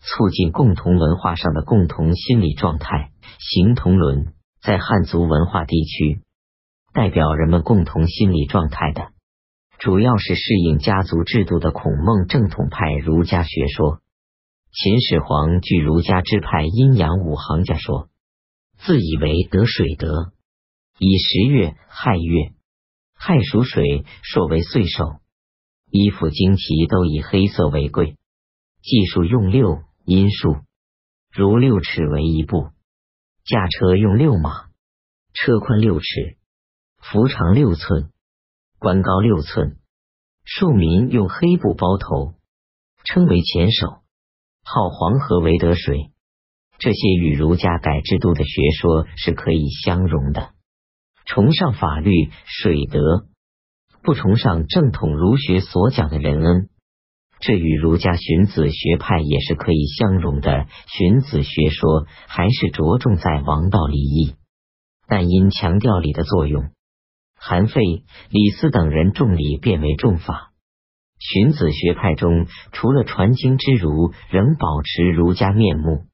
促进共同文化上的共同心理状态。形同伦在汉族文化地区，代表人们共同心理状态的，主要是适应家族制度的孔孟正统派儒家学说。秦始皇据儒家支派阴阳五行家说，自以为得水德，以十月亥月，亥属水，朔为岁首。衣服旌旗都以黑色为贵，计数用六阴数，如六尺为一步。驾车用六马，车宽六尺，幅长六寸，官高六寸。庶民用黑布包头，称为前手。号黄河为得水。这些与儒家改制度的学说是可以相容的，崇尚法律水德。不崇尚正统儒学所讲的仁恩，这与儒家荀子学派也是可以相容的。荀子学说还是着重在王道礼义，但因强调礼的作用，韩非、李斯等人重礼变为重法。荀子学派中，除了传经之儒仍保持儒家面目，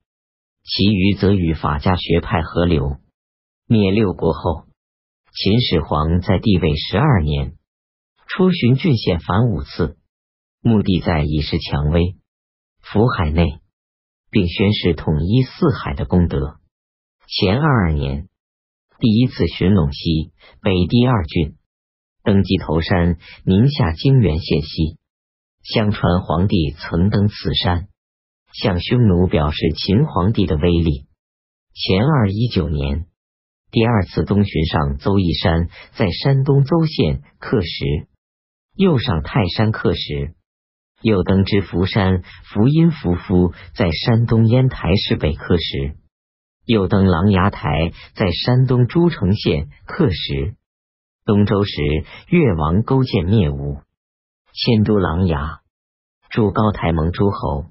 其余则与法家学派合流。灭六国后，秦始皇在帝位十二年。出巡郡县凡五次，目的在以示蔷薇、福海内，并宣示统一四海的功德。前二二年，第一次巡陇西北第二郡，登基头山，宁夏泾源县西。相传皇帝曾登此山，向匈奴表示秦皇帝的威力。前二一九年，第二次东巡上邹义山，在山东邹县刻石。又上泰山刻石，又登之福山福音福夫，在山东烟台市北刻石，又登琅琊台，在山东诸城县刻石。东周时，越王勾践灭吴，迁都琅琊，筑高台盟诸侯，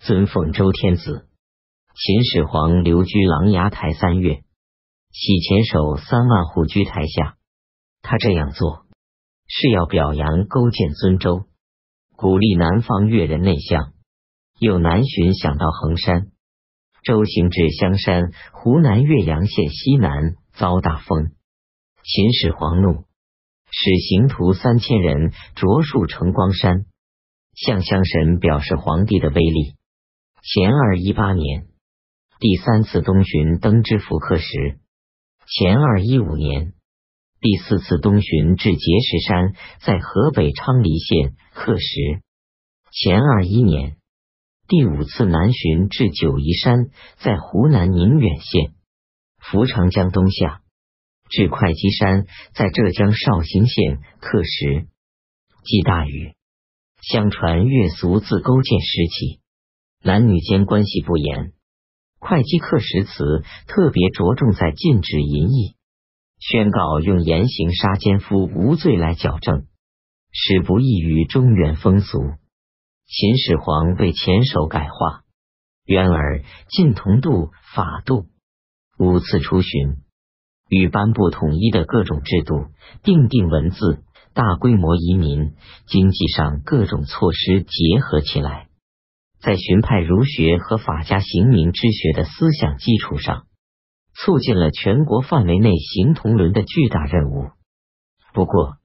尊奉周天子。秦始皇留居琅琊台三月，洗前手三万户居台下。他这样做。是要表扬勾践尊周，鼓励南方越人内向，又南巡想到衡山，周行至香山，湖南岳阳县西南，遭大风。秦始皇怒，使行徒三千人着树成光山，向香神表示皇帝的威力。前二一八年，第三次东巡登之福克时。前二一五年。第四次东巡至碣石山，在河北昌黎县刻石。前二一年，第五次南巡至九嶷山，在湖南宁远县扶长江东下，至会稽山，在浙江绍兴县刻石。记大禹。相传越俗自勾践时起，男女间关系不严。会稽刻石词特别着重在禁止淫逸。宣告用严刑杀奸夫无罪来矫正，使不异于中原风俗。秦始皇为前手改化，渊而晋同度法度，五次出巡，与颁布统一的各种制度，定定文字，大规模移民，经济上各种措施结合起来，在荀派儒学和法家行名之学的思想基础上。促进了全国范围内行同伦的巨大任务。不过，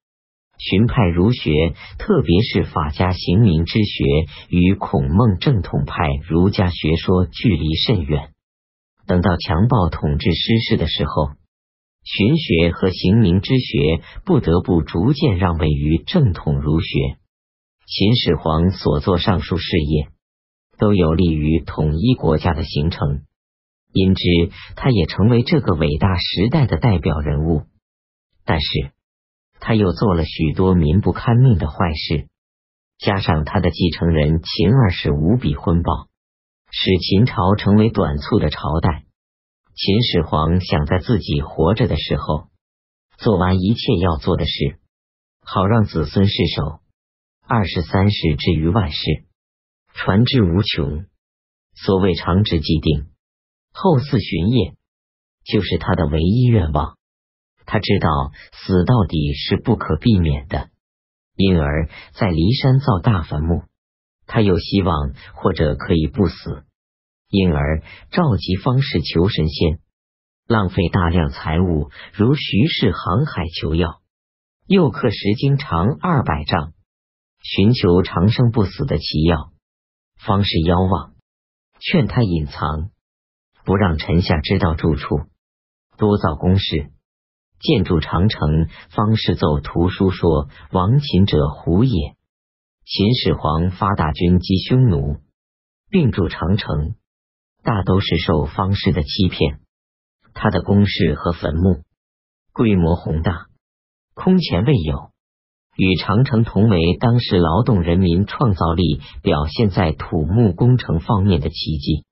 荀派儒学，特别是法家行名之学，与孔孟正统派儒家学说距离甚远。等到强暴统治失势的时候，荀学和行名之学不得不逐渐让位于正统儒学。秦始皇所做上述事业，都有利于统一国家的形成。因之，他也成为这个伟大时代的代表人物。但是，他又做了许多民不堪命的坏事，加上他的继承人秦二世无比昏暴，使秦朝成为短促的朝代。秦始皇想在自己活着的时候做完一切要做的事，好让子孙世守。二十三世至于万世，传之无穷。所谓长治既定。后嗣巡夜，就是他的唯一愿望。他知道死到底是不可避免的，因而，在骊山造大坟墓，他又希望或者可以不死，因而召集方士求神仙，浪费大量财物，如徐氏航海求药，又刻石经长二百丈，寻求长生不死的奇药。方士妖望，劝他隐藏，不让臣下知道住处，多造宫室，建筑长城。方士奏图书说：“亡秦者胡也。秦始皇发大军击匈奴，并筑长城，大都是受方士的欺骗。他的宫室和坟墓规模宏大，空前未有。”与长城同为当时劳动人民创造力表现在土木工程方面的奇迹。